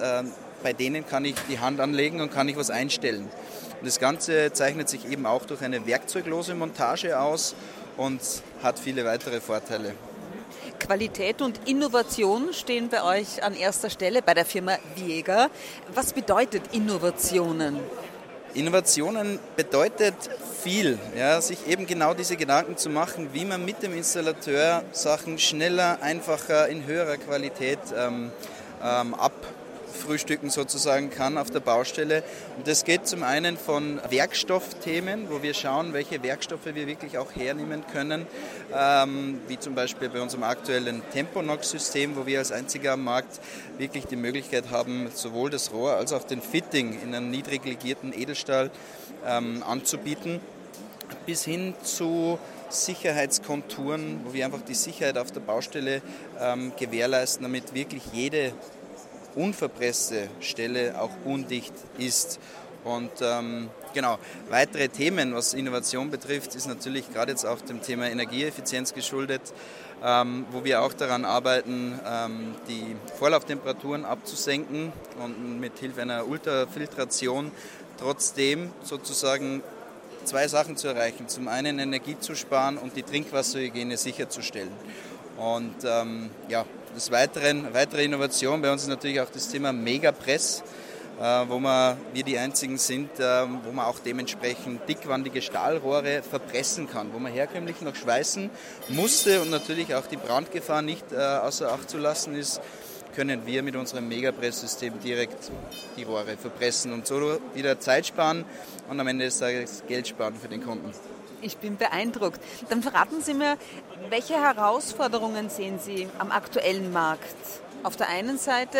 [SPEAKER 7] bei denen kann ich die Hand anlegen und kann ich was einstellen. Und das Ganze zeichnet sich eben auch durch eine werkzeuglose Montage aus und hat viele weitere Vorteile.
[SPEAKER 2] Qualität und Innovation stehen bei euch an erster Stelle bei der Firma Viega. Was bedeutet Innovationen?
[SPEAKER 7] Innovationen bedeutet viel, ja, sich eben genau diese Gedanken zu machen, wie man mit dem Installateur Sachen schneller, einfacher, in höherer Qualität ähm, ähm, ab frühstücken sozusagen kann auf der Baustelle. Und das geht zum einen von Werkstoffthemen, wo wir schauen, welche Werkstoffe wir wirklich auch hernehmen können, ähm, wie zum Beispiel bei unserem aktuellen Temponox-System, wo wir als einziger am Markt wirklich die Möglichkeit haben, sowohl das Rohr als auch den Fitting in einem niedrig legierten Edelstahl ähm, anzubieten, bis hin zu Sicherheitskonturen, wo wir einfach die Sicherheit auf der Baustelle ähm, gewährleisten, damit wirklich jede unverpresste Stelle auch undicht ist. Und ähm, genau, weitere Themen, was Innovation betrifft, ist natürlich gerade jetzt auch dem Thema Energieeffizienz geschuldet, ähm, wo wir auch daran arbeiten, ähm, die Vorlauftemperaturen abzusenken und mit Hilfe einer Ultrafiltration trotzdem sozusagen zwei Sachen zu erreichen. Zum einen Energie zu sparen und die Trinkwasserhygiene sicherzustellen. Und ähm, ja, des Weiteren, weitere Innovation bei uns ist natürlich auch das Thema Megapress, äh, wo wir, wir die einzigen sind, äh, wo man auch dementsprechend dickwandige Stahlrohre verpressen kann, wo man herkömmlich noch schweißen musste und natürlich auch die Brandgefahr nicht äh, außer Acht zu lassen ist, können wir mit unserem Megapress-System direkt die Rohre verpressen und so wieder Zeit sparen und am Ende des Tages Geld sparen für den Kunden.
[SPEAKER 2] Ich bin beeindruckt. Dann verraten Sie mir, welche Herausforderungen sehen Sie am aktuellen Markt? Auf der einen Seite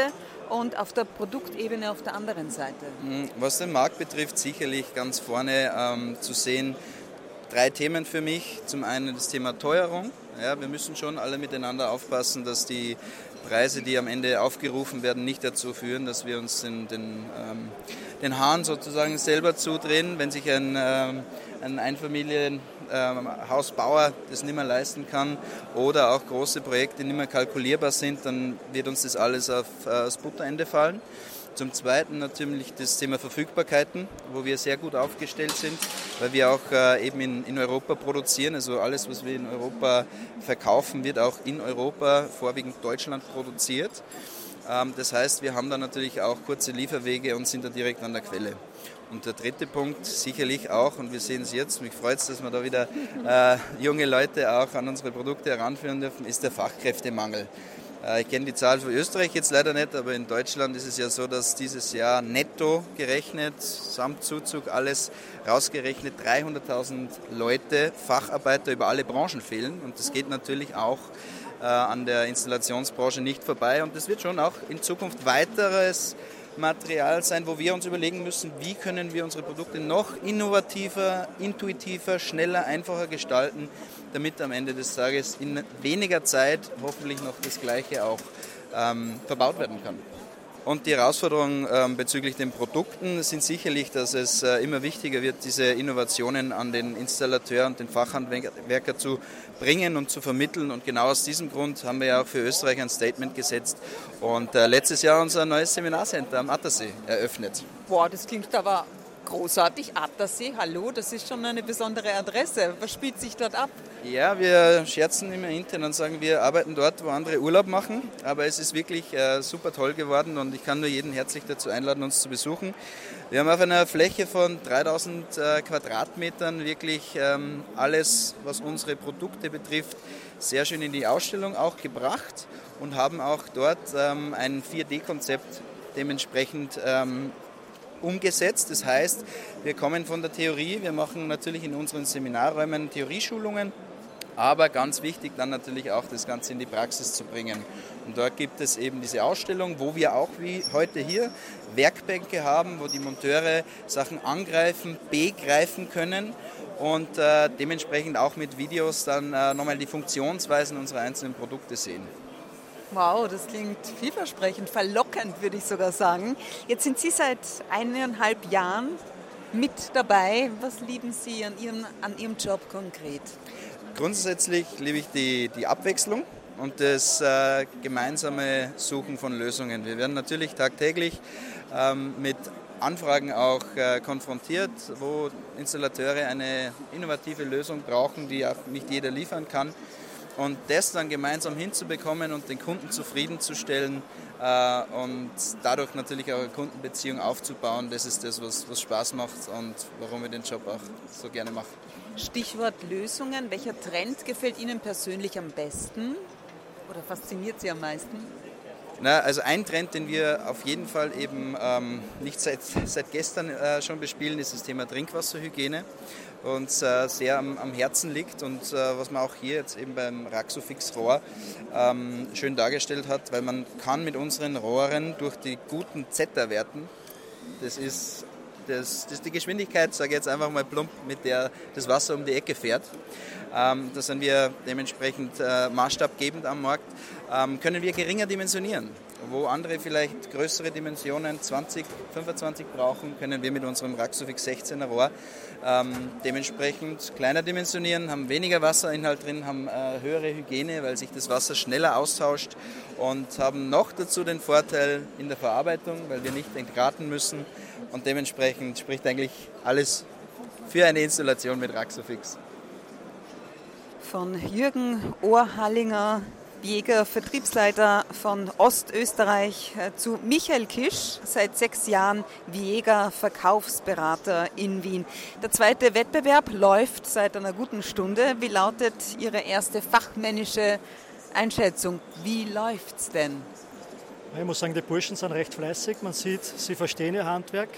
[SPEAKER 2] und auf der Produktebene auf der anderen Seite?
[SPEAKER 7] Hm, was den Markt betrifft, sicherlich ganz vorne ähm, zu sehen, drei Themen für mich. Zum einen das Thema Teuerung. Ja, wir müssen schon alle miteinander aufpassen, dass die Preise, die am Ende aufgerufen werden, nicht dazu führen, dass wir uns den, den, ähm, den Hahn sozusagen selber zudrehen. Wenn sich ein, ähm, ein Einfamilienhausbauer ähm, das nicht mehr leisten kann oder auch große Projekte nicht mehr kalkulierbar sind, dann wird uns das alles auf, äh, aufs Butterende fallen. Zum Zweiten natürlich das Thema Verfügbarkeiten, wo wir sehr gut aufgestellt sind, weil wir auch äh, eben in, Europa produzieren. Also alles, was wir in Europa verkaufen, wird auch in Europa, vorwiegend Deutschland, produziert. Ähm, das heißt, wir haben da natürlich auch kurze Lieferwege und sind da direkt an der Quelle. Und der dritte Punkt sicherlich auch, und wir sehen es jetzt, mich freut es, dass wir da wieder äh, junge Leute auch an unsere Produkte heranführen dürfen, ist der Fachkräftemangel. Äh, ich kenne die Zahl für Österreich jetzt leider nicht, aber in Deutschland ist es ja so, dass dieses Jahr netto gerechnet, samt Zuzug alles rausgerechnet, 300.000 Leute, Facharbeiter über alle Branchen fehlen. Und das geht natürlich auch äh, an der Installationsbranche nicht vorbei. Und das wird schon auch in Zukunft weiteres Material sein, wo wir uns überlegen müssen, wie können wir unsere Produkte noch innovativer, intuitiver, schneller, einfacher gestalten, damit am Ende des Tages in weniger Zeit hoffentlich noch das Gleiche auch ähm, verbaut werden kann. Und die Herausforderungen ähm, bezüglich den Produkten sind sicherlich, dass es äh, immer wichtiger wird, diese Innovationen an den Installateur und den Fachhandwerker zu bringen und zu vermitteln. Und genau aus diesem Grund haben wir ja auch für Österreich ein Statement gesetzt und äh, letztes Jahr unser neues Seminarcenter am Attersee eröffnet.
[SPEAKER 2] Boah, das klingt aber großartig. Attersee, hallo, das ist schon eine besondere Adresse. Was spielt sich dort ab?
[SPEAKER 7] Ja, wir scherzen immer intern und sagen, wir arbeiten dort, wo andere Urlaub machen. Aber es ist wirklich äh, super toll geworden und ich kann nur jeden herzlich dazu einladen, uns zu besuchen. Wir haben auf einer Fläche von 3000 äh, Quadratmetern wirklich ähm, alles, was unsere Produkte betrifft, sehr schön in die Ausstellung auch gebracht und haben auch dort ähm, ein 4D-Konzept dementsprechend ähm, umgesetzt. Das heißt, wir kommen von der Theorie, wir machen natürlich in unseren Seminarräumen Theorieschulungen aber ganz wichtig dann natürlich auch das Ganze in die Praxis zu bringen. Und dort gibt es eben diese Ausstellung, wo wir auch wie heute hier Werkbänke haben, wo die Monteure Sachen angreifen, begreifen können und äh, dementsprechend auch mit Videos dann äh, nochmal die Funktionsweisen unserer einzelnen Produkte sehen.
[SPEAKER 2] Wow, das klingt vielversprechend, verlockend würde ich sogar sagen. Jetzt sind Sie seit eineinhalb Jahren mit dabei. Was lieben Sie an Ihrem, an Ihrem Job konkret?
[SPEAKER 7] Grundsätzlich liebe ich die, die Abwechslung und das äh, gemeinsame Suchen von Lösungen. Wir werden natürlich tagtäglich ähm, mit Anfragen auch äh, konfrontiert, wo Installateure eine innovative Lösung brauchen, die auch nicht jeder liefern kann. Und das dann gemeinsam hinzubekommen und den Kunden zufriedenzustellen äh, und dadurch natürlich auch eine Kundenbeziehung aufzubauen, das ist das, was, was Spaß macht und warum wir den Job auch so gerne machen.
[SPEAKER 2] Stichwort Lösungen. Welcher Trend gefällt Ihnen persönlich am besten oder fasziniert Sie am meisten?
[SPEAKER 7] Na, also ein Trend, den wir auf jeden Fall eben ähm, nicht seit, seit gestern äh, schon bespielen, ist das Thema Trinkwasserhygiene uns äh, sehr am, am, Herzen liegt und äh, was man auch hier jetzt eben beim Raxofix Rohr ähm, schön dargestellt hat, weil man kann mit unseren Rohren durch die guten Zeta-Werten, das ist das, das die Geschwindigkeit, sage ich jetzt einfach mal plump, mit der das Wasser um die Ecke fährt. Ähm, da sind wir dementsprechend äh, maßstabgebend am Markt. Ähm, können wir geringer dimensionieren. Wo andere vielleicht größere Dimensionen, 20, 25 brauchen, können wir mit unserem Raxofix 16er Rohr ähm, dementsprechend kleiner dimensionieren, haben weniger Wasserinhalt drin, haben äh, höhere Hygiene, weil sich das Wasser schneller austauscht und haben noch dazu den Vorteil in der Verarbeitung, weil wir nicht entgraten müssen und dementsprechend spricht eigentlich alles für eine Installation mit Raxofix.
[SPEAKER 2] Von Jürgen Ohrhallinger, Jäger, Vertriebsleiter von Ostösterreich, äh, zu Michael Kisch, seit sechs Jahren Jäger, Verkaufsberater in Wien. Der zweite Wettbewerb läuft seit einer guten Stunde. Wie lautet Ihre erste fachmännische Einschätzung? Wie läuft's denn?
[SPEAKER 8] Ich muss sagen, die Burschen sind recht fleißig. Man sieht, sie verstehen ihr Handwerk.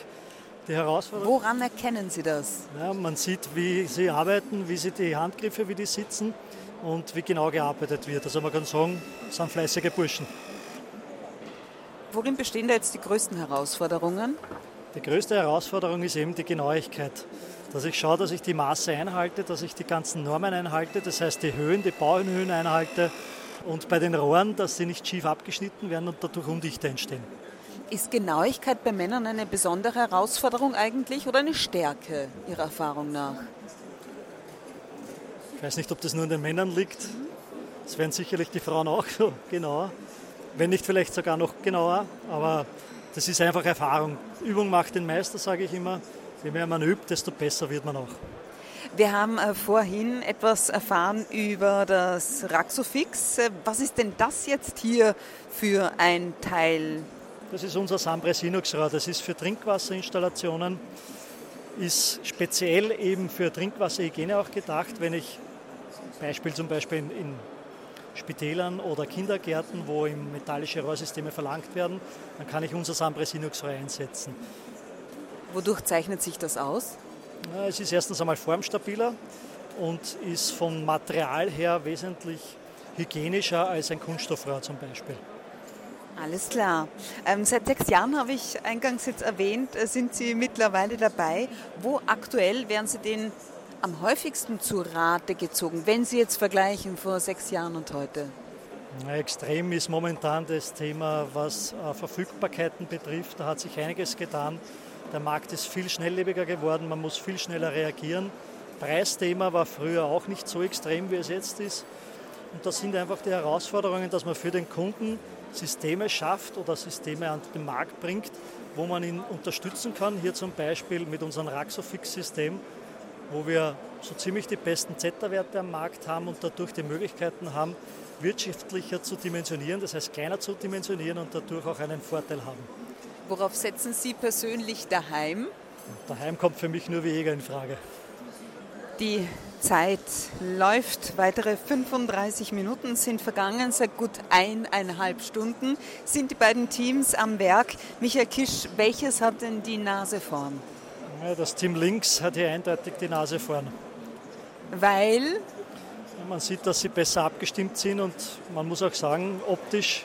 [SPEAKER 8] Die Herausforderung.
[SPEAKER 2] Woran erkennen Sie das?
[SPEAKER 8] Ja, man sieht, wie sie arbeiten, wie sie die Handgriffe, wie die sitzen und wie genau gearbeitet wird. Also man kann sagen, es sind fleißige Burschen.
[SPEAKER 2] Worin bestehen da jetzt die größten Herausforderungen?
[SPEAKER 8] Die größte Herausforderung ist eben die Genauigkeit. Dass ich schaue, dass ich die Maße einhalte, dass ich die ganzen Normen einhalte, das heißt die Höhen, die Bauhöhen einhalte und bei den Rohren, dass sie nicht schief abgeschnitten werden und dadurch Undichte entstehen.
[SPEAKER 2] Ist Genauigkeit bei Männern eine besondere Herausforderung eigentlich oder eine Stärke Ihrer Erfahrung nach?
[SPEAKER 8] Ich weiß nicht, ob das nur an den Männern liegt. Es werden sicherlich die Frauen auch so genauer, wenn nicht vielleicht sogar noch genauer, aber das ist einfach Erfahrung. Übung macht den Meister, sage ich immer. Je mehr man übt, desto besser wird man auch.
[SPEAKER 2] Wir haben äh, vorhin etwas erfahren über das Raxofix. Was ist denn das jetzt hier für ein Teil?
[SPEAKER 8] Das ist unser Sambre Sinux-Rohr. Das ist für Trinkwasserinstallationen, ist speziell eben für Trinkwasserhygiene auch gedacht. Wenn ich Beispiel zum Beispiel in, in Spitälern oder Kindergärten, wo metallische Rohrsysteme verlangt werden, dann kann ich unser Sambre Sinux-Rohr einsetzen.
[SPEAKER 2] Wodurch zeichnet sich das aus?
[SPEAKER 8] Es ist erstens einmal formstabiler und ist vom Material her wesentlich hygienischer als ein Kunststoffrohr zum Beispiel.
[SPEAKER 2] Alles klar. Ähm, seit sechs Jahren habe ich eingangs jetzt erwähnt, äh, sind Sie mittlerweile dabei. Wo aktuell werden Sie denn am häufigsten zu Rate gezogen, wenn Sie jetzt vergleichen vor sechs Jahren und heute?
[SPEAKER 8] Extrem ist momentan das Thema, was äh, Verfügbarkeiten betrifft. Da hat sich einiges getan. Der Markt ist viel schnelllebiger geworden, man muss viel schneller reagieren. Preisthema war früher auch nicht so extrem, wie es jetzt ist. Und das sind einfach die Herausforderungen, dass man für den Kunden Systeme schafft oder Systeme an den Markt bringt, wo man ihn unterstützen kann. Hier zum Beispiel mit unserem Raxofix-System, wo wir so ziemlich die besten Zeta-Werte am Markt haben und dadurch die Möglichkeiten haben, wirtschaftlicher zu dimensionieren, das heißt kleiner zu dimensionieren und dadurch auch einen Vorteil haben.
[SPEAKER 2] Worauf setzen Sie persönlich daheim?
[SPEAKER 8] Daheim kommt für mich nur wie Jäger in Frage.
[SPEAKER 2] Die Zeit läuft. Weitere 35 Minuten sind vergangen, seit gut eineinhalb Stunden sind die beiden Teams am Werk. Michael Kisch, welches hat denn die Nase vorn?
[SPEAKER 8] Das Team links hat hier eindeutig die Nase vorn.
[SPEAKER 2] Weil?
[SPEAKER 8] Man sieht, dass sie besser abgestimmt sind und man muss auch sagen, optisch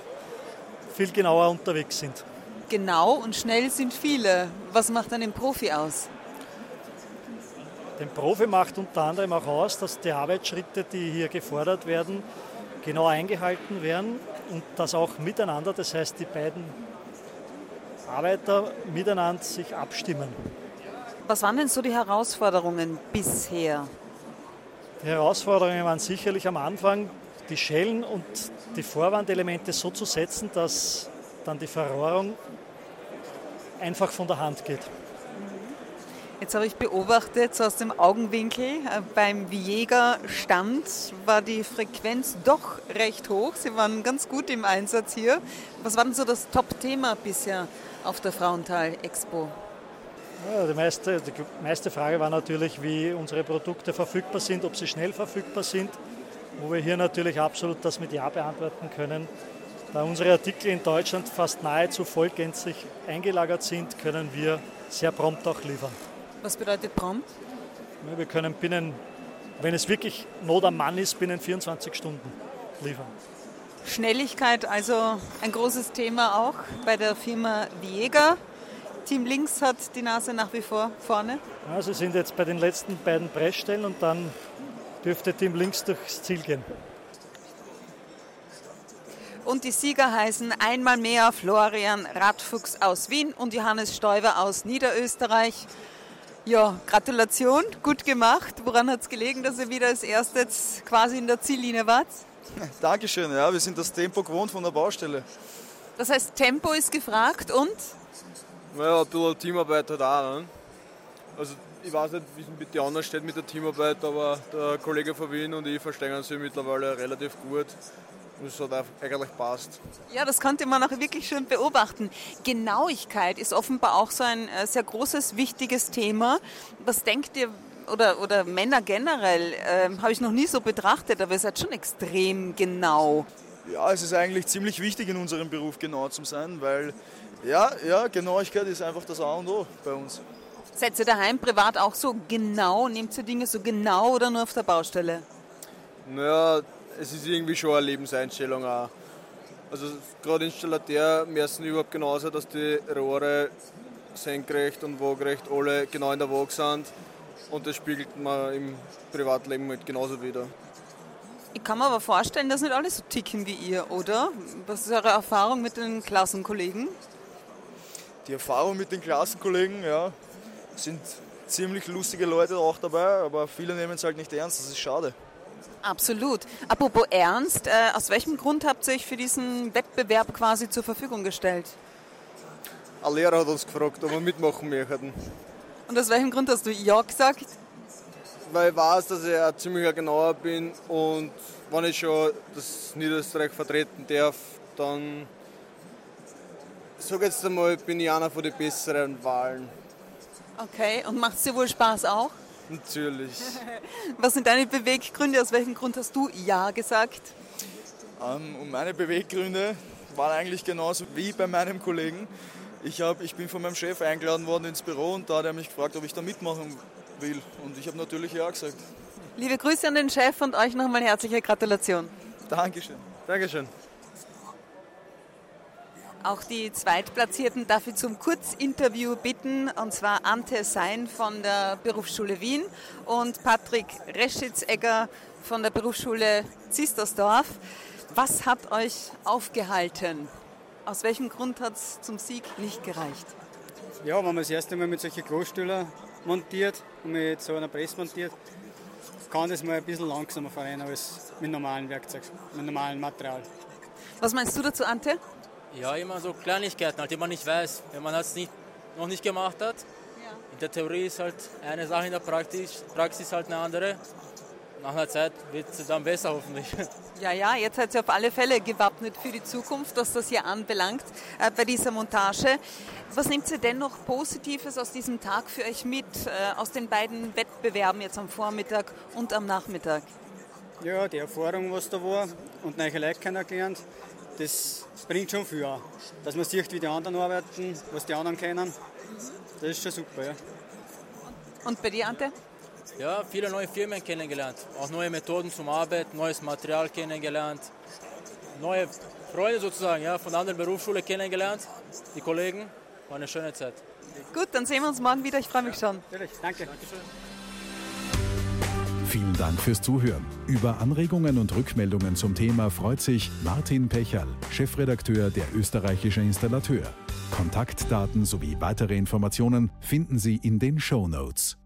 [SPEAKER 8] viel genauer unterwegs sind.
[SPEAKER 2] Genau und schnell sind viele. Was macht einen Profi aus?
[SPEAKER 8] Den Profi macht unter anderem auch aus, dass die Arbeitsschritte, die hier gefordert werden, genau eingehalten werden und das auch miteinander, das heißt die beiden Arbeiter miteinander sich abstimmen.
[SPEAKER 2] Was waren denn so die Herausforderungen bisher?
[SPEAKER 8] Die Herausforderungen waren sicherlich am Anfang, die Schellen und die Vorwandelemente so zu setzen, dass dann die Verrohrung einfach von der Hand geht.
[SPEAKER 2] Jetzt habe ich beobachtet, so aus dem Augenwinkel, äh, beim Jäger-Stand war die Frequenz doch recht hoch. Sie waren ganz gut im Einsatz hier. Was war denn so das Top-Thema bisher auf der Frauenthal-Expo?
[SPEAKER 8] Ja, die, meiste, die meiste Frage war natürlich, wie unsere Produkte verfügbar sind, ob sie schnell verfügbar sind, wo wir hier natürlich absolut das mit Ja beantworten können. Da unsere Artikel in Deutschland fast nahezu vollgänzlich eingelagert sind, können wir sehr prompt auch liefern.
[SPEAKER 2] Was bedeutet prompt?
[SPEAKER 8] Wir können binnen, wenn es wirklich Not am Mann ist, binnen 24 Stunden liefern.
[SPEAKER 2] Schnelligkeit also ein großes Thema auch bei der Firma Viega. Team Links hat die Nase nach wie vor vorne.
[SPEAKER 8] Ja, sie sind jetzt bei den letzten beiden Pressstellen und dann dürfte Team Links durchs Ziel gehen.
[SPEAKER 2] Und die Sieger heißen einmal mehr Florian Radfuchs aus Wien und Johannes Stoiber aus Niederösterreich. Ja, Gratulation, gut gemacht. Woran hat es gelegen, dass ihr wieder als erstes quasi in der Ziellinie wart? [LAUGHS]
[SPEAKER 5] Dankeschön, ja, wir sind das Tempo gewohnt von der Baustelle.
[SPEAKER 2] Das heißt, Tempo ist gefragt und?
[SPEAKER 6] Naja, ein bisschen Teamarbeit halt auch. Ne? Also ich weiß nicht, wie es mit den anderen steht mit der Teamarbeit, aber der Kollege von Wien und ich verstehen uns mittlerweile relativ gut. Und es hat eigentlich passt.
[SPEAKER 2] Ja, das konnte man auch wirklich schön beobachten. Genauigkeit ist offenbar auch so ein äh, sehr großes, wichtiges Thema. Was denkt ihr, oder, oder Männer generell, äh, habe ich noch nie so betrachtet, aber ihr seid schon extrem genau.
[SPEAKER 5] Ja, es ist eigentlich ziemlich wichtig in unserem Beruf genau zu sein, weil ja, ja, Genauigkeit ist einfach das A und O bei uns.
[SPEAKER 2] Seid ihr daheim privat auch so genau? Nehmt ihr Dinge so genau oder nur auf der Baustelle?
[SPEAKER 6] Naja, es ist irgendwie schon eine Lebenseinstellung auch. Also gerade Installateur müssen überhaupt genau sein, dass die Rohre senkrecht und waagerecht alle genau in der Waage sind. Und das spiegelt man im Privatleben halt genauso wieder.
[SPEAKER 2] Ich kann mir aber vorstellen, dass nicht alle so ticken wie ihr, oder? Was ist eure Erfahrung mit den Klassenkollegen?
[SPEAKER 5] Die Erfahrung mit den Klassenkollegen, ja, sind ziemlich lustige Leute auch dabei, aber viele nehmen es halt nicht ernst, das ist schade.
[SPEAKER 2] Absolut. Apropos Ernst, äh, aus welchem Grund habt ihr euch für diesen Wettbewerb quasi zur Verfügung gestellt?
[SPEAKER 6] Ein Lehrer hat uns gefragt, ob wir mitmachen möchten.
[SPEAKER 2] Und aus welchem Grund hast du Ja gesagt?
[SPEAKER 6] Weil ich weiß, dass ich ein ziemlicher Genauer bin und wenn ich schon das Niederösterreich vertreten darf, dann sag jetzt einmal, bin ich einer von den besseren Wahlen.
[SPEAKER 2] Okay, und macht es dir wohl Spaß auch?
[SPEAKER 6] Natürlich. [LAUGHS]
[SPEAKER 2] Was sind deine Beweggründe? Aus welchem Grund hast du Ja gesagt?
[SPEAKER 5] Ähm, und meine Beweggründe waren eigentlich genauso wie bei meinem Kollegen. Ich, hab, ich bin von meinem Chef eingeladen worden ins Büro und da hat er mich gefragt, ob ich da mitmachen will. Und ich habe natürlich Ja gesagt.
[SPEAKER 2] Liebe Grüße an den Chef und euch nochmal herzliche Gratulation.
[SPEAKER 5] Dankeschön.
[SPEAKER 6] Dankeschön.
[SPEAKER 2] Auch die Zweitplatzierten darf ich zum Kurzinterview bitten, und zwar Ante Sein von der Berufsschule Wien und Patrick Reschitzegger von der Berufsschule Zistersdorf. Was hat euch aufgehalten? Aus welchem Grund hat es zum Sieg nicht gereicht?
[SPEAKER 9] Ja, wenn man das erste Mal mit solchen Großstühler montiert und mit so einer Presse montiert, kann das mal ein bisschen langsamer fahren als mit normalen Werkzeug, mit normalem Material.
[SPEAKER 2] Was meinst du dazu, Ante?
[SPEAKER 10] Ja, immer so Kleinigkeiten, halt, die man nicht weiß, wenn man es nicht, noch nicht gemacht hat. Ja. In der Theorie ist halt eine Sache, in der Praxis, Praxis halt eine andere. Nach einer Zeit wird es dann besser hoffentlich.
[SPEAKER 2] Ja, ja, jetzt seid ihr auf alle Fälle gewappnet für die Zukunft, was das hier anbelangt äh, bei dieser Montage. Was nehmt ihr denn noch Positives aus diesem Tag für euch mit, äh, aus den beiden Wettbewerben jetzt am Vormittag und am Nachmittag?
[SPEAKER 9] Ja, die Erfahrung, was da war und neue Leute kennengelernt, das bringt schon viel an. Dass man sieht, wie die anderen arbeiten, was die anderen kennen, das ist schon super. Ja.
[SPEAKER 2] Und bei dir, Ante?
[SPEAKER 10] Ja, viele neue Firmen kennengelernt, auch neue Methoden zum Arbeiten, neues Material kennengelernt, neue Freunde sozusagen ja, von anderen Berufsschule kennengelernt, die Kollegen. War eine schöne Zeit.
[SPEAKER 2] Gut, dann sehen wir uns morgen wieder. Ich freue mich schon.
[SPEAKER 9] Natürlich, danke.
[SPEAKER 10] Dankeschön.
[SPEAKER 1] Vielen Dank fürs Zuhören. Über Anregungen und Rückmeldungen zum Thema freut sich Martin Pechal, Chefredakteur der Österreichische Installateur. Kontaktdaten sowie weitere Informationen finden Sie in den Show Notes.